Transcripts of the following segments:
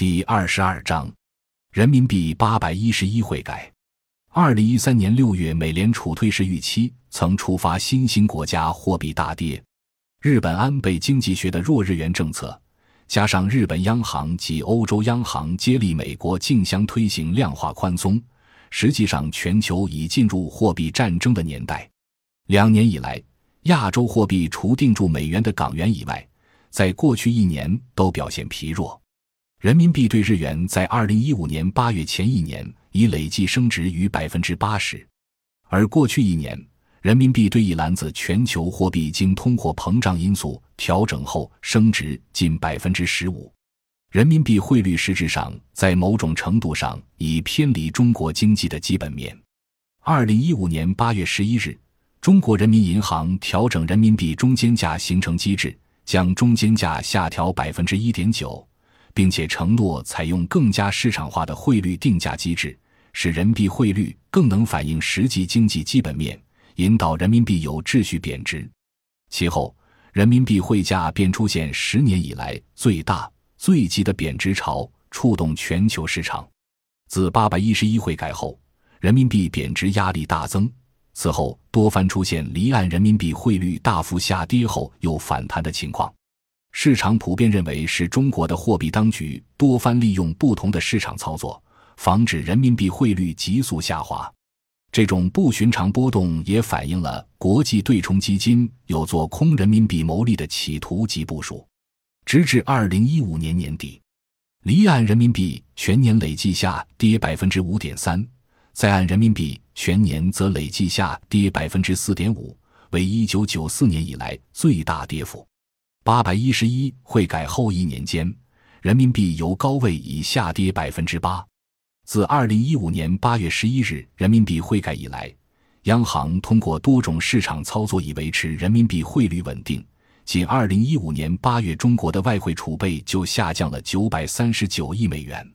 第二十二章，人民币八百一十一汇改。二零一三年六月，美联储退市预期曾触发新兴国家货币大跌。日本安倍经济学的弱日元政策，加上日本央行及欧洲央行接力美国竞相推行量化宽松，实际上全球已进入货币战争的年代。两年以来，亚洲货币除定住美元的港元以外，在过去一年都表现疲弱。人民币对日元在二零一五年八月前一年已累计升值逾百分之八十，而过去一年，人民币对一篮子全球货币经通货膨胀因素调整后升值近百分之十五。人民币汇率实质上在某种程度上已偏离中国经济的基本面。二零一五年八月十一日，中国人民银行调整人民币中间价形成机制，将中间价下调百分之一点九。并且承诺采用更加市场化的汇率定价机制，使人民币汇率更能反映实际经济基本面，引导人民币有秩序贬值。其后，人民币汇价便出现十年以来最大、最急的贬值潮，触动全球市场。自八百一十一汇改后，人民币贬值压力大增。此后，多番出现离岸人民币汇率大幅下跌后又反弹的情况。市场普遍认为是中国的货币当局多番利用不同的市场操作，防止人民币汇率急速下滑。这种不寻常波动也反映了国际对冲基金有做空人民币牟利的企图及部署。直至二零一五年年底，离岸人民币全年累计下跌百分之五点三，在岸人民币全年则累计下跌百分之四点五，为一九九四年以来最大跌幅。八百一十一汇改后一年间，人民币由高位已下跌百分之八。自二零一五年八月十一日人民币汇改以来，央行通过多种市场操作以维持人民币汇率稳定。仅二零一五年八月，中国的外汇储备就下降了九百三十九亿美元。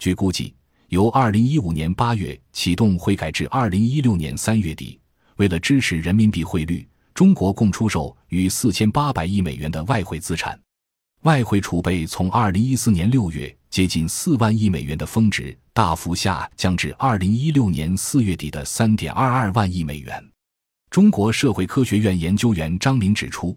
据估计，由二零一五年八月启动汇改至二零一六年三月底，为了支持人民币汇率。中国共出售逾四千八百亿美元的外汇资产，外汇储备从二零一四年六月接近四万亿美元的峰值大幅下降至二零一六年四月底的三点二二万亿美元。中国社会科学院研究员张明指出，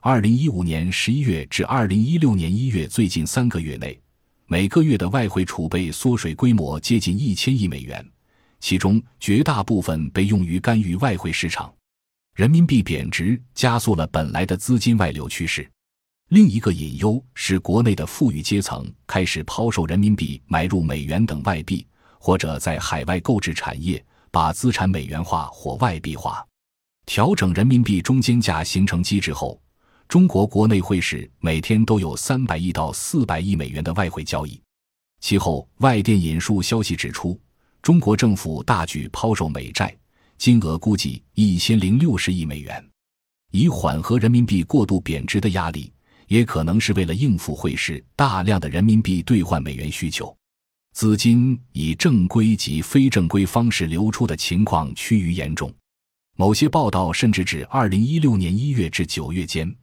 二零一五年十一月至二零一六年一月最近三个月内，每个月的外汇储备缩水规模接近一千亿美元，其中绝大部分被用于干预外汇市场。人民币贬值加速了本来的资金外流趋势，另一个隐忧是国内的富裕阶层开始抛售人民币买入美元等外币，或者在海外购置产业，把资产美元化或外币化。调整人民币中间价形成机制后，中国国内汇市每天都有三百亿到四百亿美元的外汇交易。其后，外电引述消息指出，中国政府大举抛售美债。金额估计一千零六十亿美元，以缓和人民币过度贬值的压力，也可能是为了应付汇市大量的人民币兑换美元需求。资金以正规及非正规方式流出的情况趋于严重。某些报道甚至指，二零一六年一月至九月间，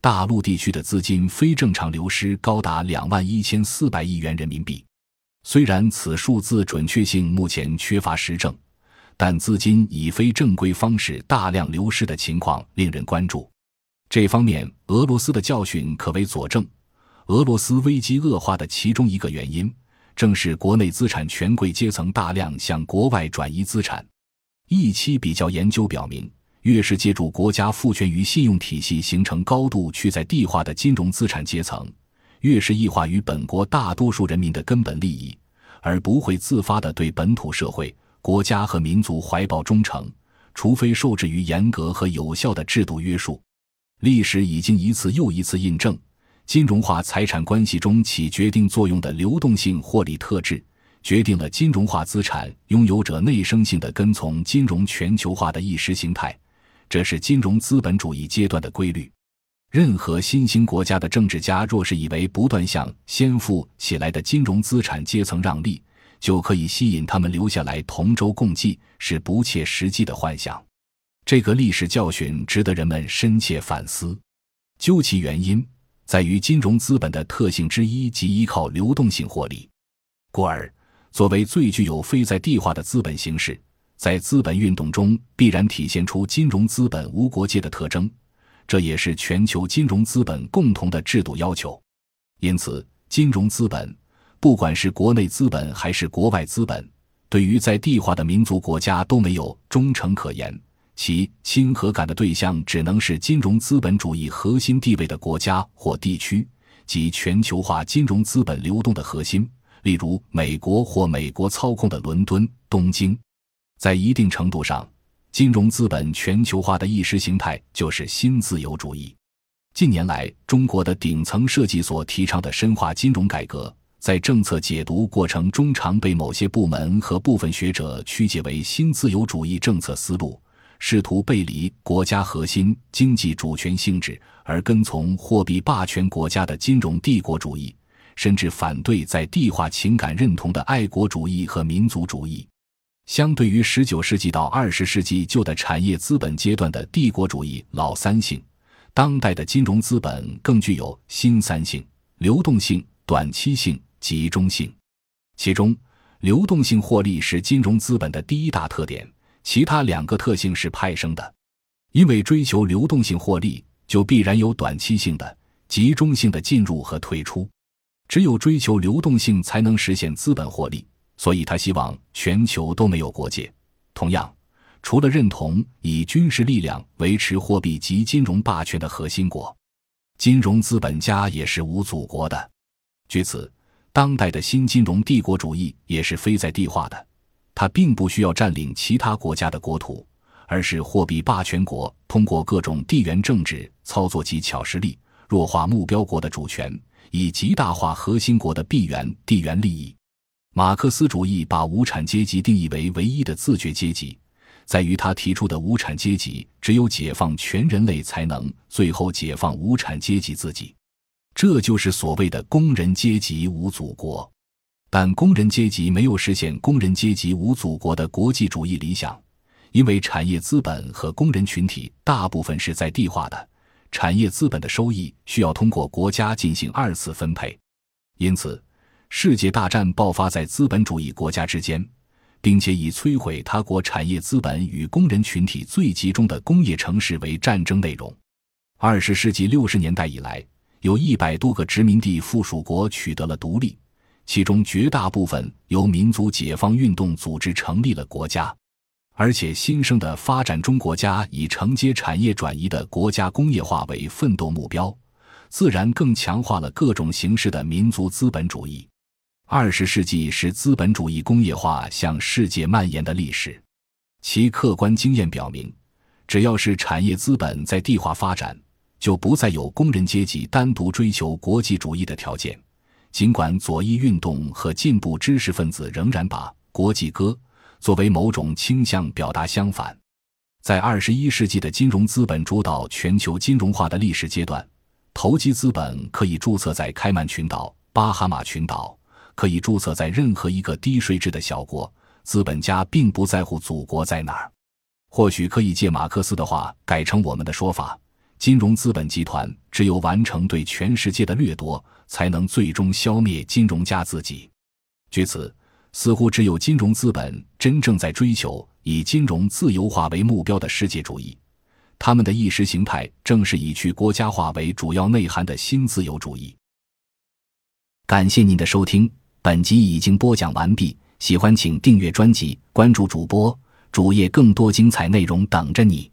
大陆地区的资金非正常流失高达两万一千四百亿元人民币。虽然此数字准确性目前缺乏实证。但资金以非正规方式大量流失的情况令人关注。这方面，俄罗斯的教训可为佐证。俄罗斯危机恶化的其中一个原因，正是国内资产权贵阶层大量向国外转移资产。一期比较研究表明，越是借助国家赋权于信用体系形成高度去在地化的金融资产阶层，越是异化于本国大多数人民的根本利益，而不会自发的对本土社会。国家和民族怀抱忠诚，除非受制于严格和有效的制度约束。历史已经一次又一次印证，金融化财产关系中起决定作用的流动性获利特质，决定了金融化资产拥有者内生性的跟从金融全球化的意识形态。这是金融资本主义阶段的规律。任何新兴国家的政治家若是以为不断向先富起来的金融资产阶层让利，就可以吸引他们留下来同舟共济，是不切实际的幻想。这个历史教训值得人们深切反思。究其原因，在于金融资本的特性之一即依靠流动性获利，故而作为最具有非在地化的资本形式，在资本运动中必然体现出金融资本无国界的特征，这也是全球金融资本共同的制度要求。因此，金融资本，不管是国内资本还是国外资本，对于在地化的民族国家都没有忠诚可言。其亲和感的对象只能是金融资本主义核心地位的国家或地区，及全球化金融资本流动的核心，例如美国或美国操控的伦敦、东京。在一定程度上，金融资本全球化的意识形态就是新自由主义。近年来，中国的顶层设计所提倡的深化金融改革，在政策解读过程中常被某些部门和部分学者曲解为新自由主义政策思路。试图背离国家核心经济主权性质，而跟从货币霸权国家的金融帝国主义，甚至反对在地化情感认同的爱国主义和民族主义。相对于十九世纪到二十世纪旧的产业资本阶段的帝国主义老三性，当代的金融资本更具有新三性：流动性、短期性、集中性。其中，流动性获利是金融资本的第一大特点。其他两个特性是派生的，因为追求流动性获利，就必然有短期性的、集中性的进入和退出。只有追求流动性，才能实现资本获利。所以他希望全球都没有国界。同样，除了认同以军事力量维持货币及金融霸权的核心国，金融资本家也是无祖国的。据此，当代的新金融帝国主义也是非在地化的。它并不需要占领其他国家的国土，而是货币霸权国通过各种地缘政治操作其巧实力，弱化目标国的主权，以极大化核心国的地缘地缘利益。马克思主义把无产阶级定义为唯一的自觉阶级，在于他提出的无产阶级只有解放全人类，才能最后解放无产阶级自己。这就是所谓的工人阶级无祖国。但工人阶级没有实现工人阶级无祖国的国际主义理想，因为产业资本和工人群体大部分是在地化的，产业资本的收益需要通过国家进行二次分配，因此，世界大战爆发在资本主义国家之间，并且以摧毁他国产业资本与工人群体最集中的工业城市为战争内容。二十世纪六十年代以来，有一百多个殖民地附属国取得了独立。其中绝大部分由民族解放运动组织成立了国家，而且新生的发展中国家以承接产业转移的国家工业化为奋斗目标，自然更强化了各种形式的民族资本主义。二十世纪是资本主义工业化向世界蔓延的历史，其客观经验表明，只要是产业资本在地化发展，就不再有工人阶级单独追求国际主义的条件。尽管左翼运动和进步知识分子仍然把“国际歌”作为某种倾向表达相反，在二十一世纪的金融资本主导全球金融化的历史阶段，投机资本可以注册在开曼群岛、巴哈马群岛，可以注册在任何一个低税制的小国。资本家并不在乎祖国在哪儿。或许可以借马克思的话改成我们的说法。金融资本集团只有完成对全世界的掠夺，才能最终消灭金融家自己。据此，似乎只有金融资本真正在追求以金融自由化为目标的世界主义，他们的意识形态正是以去国家化为主要内涵的新自由主义。感谢您的收听，本集已经播讲完毕。喜欢请订阅专辑，关注主播主页，更多精彩内容等着你。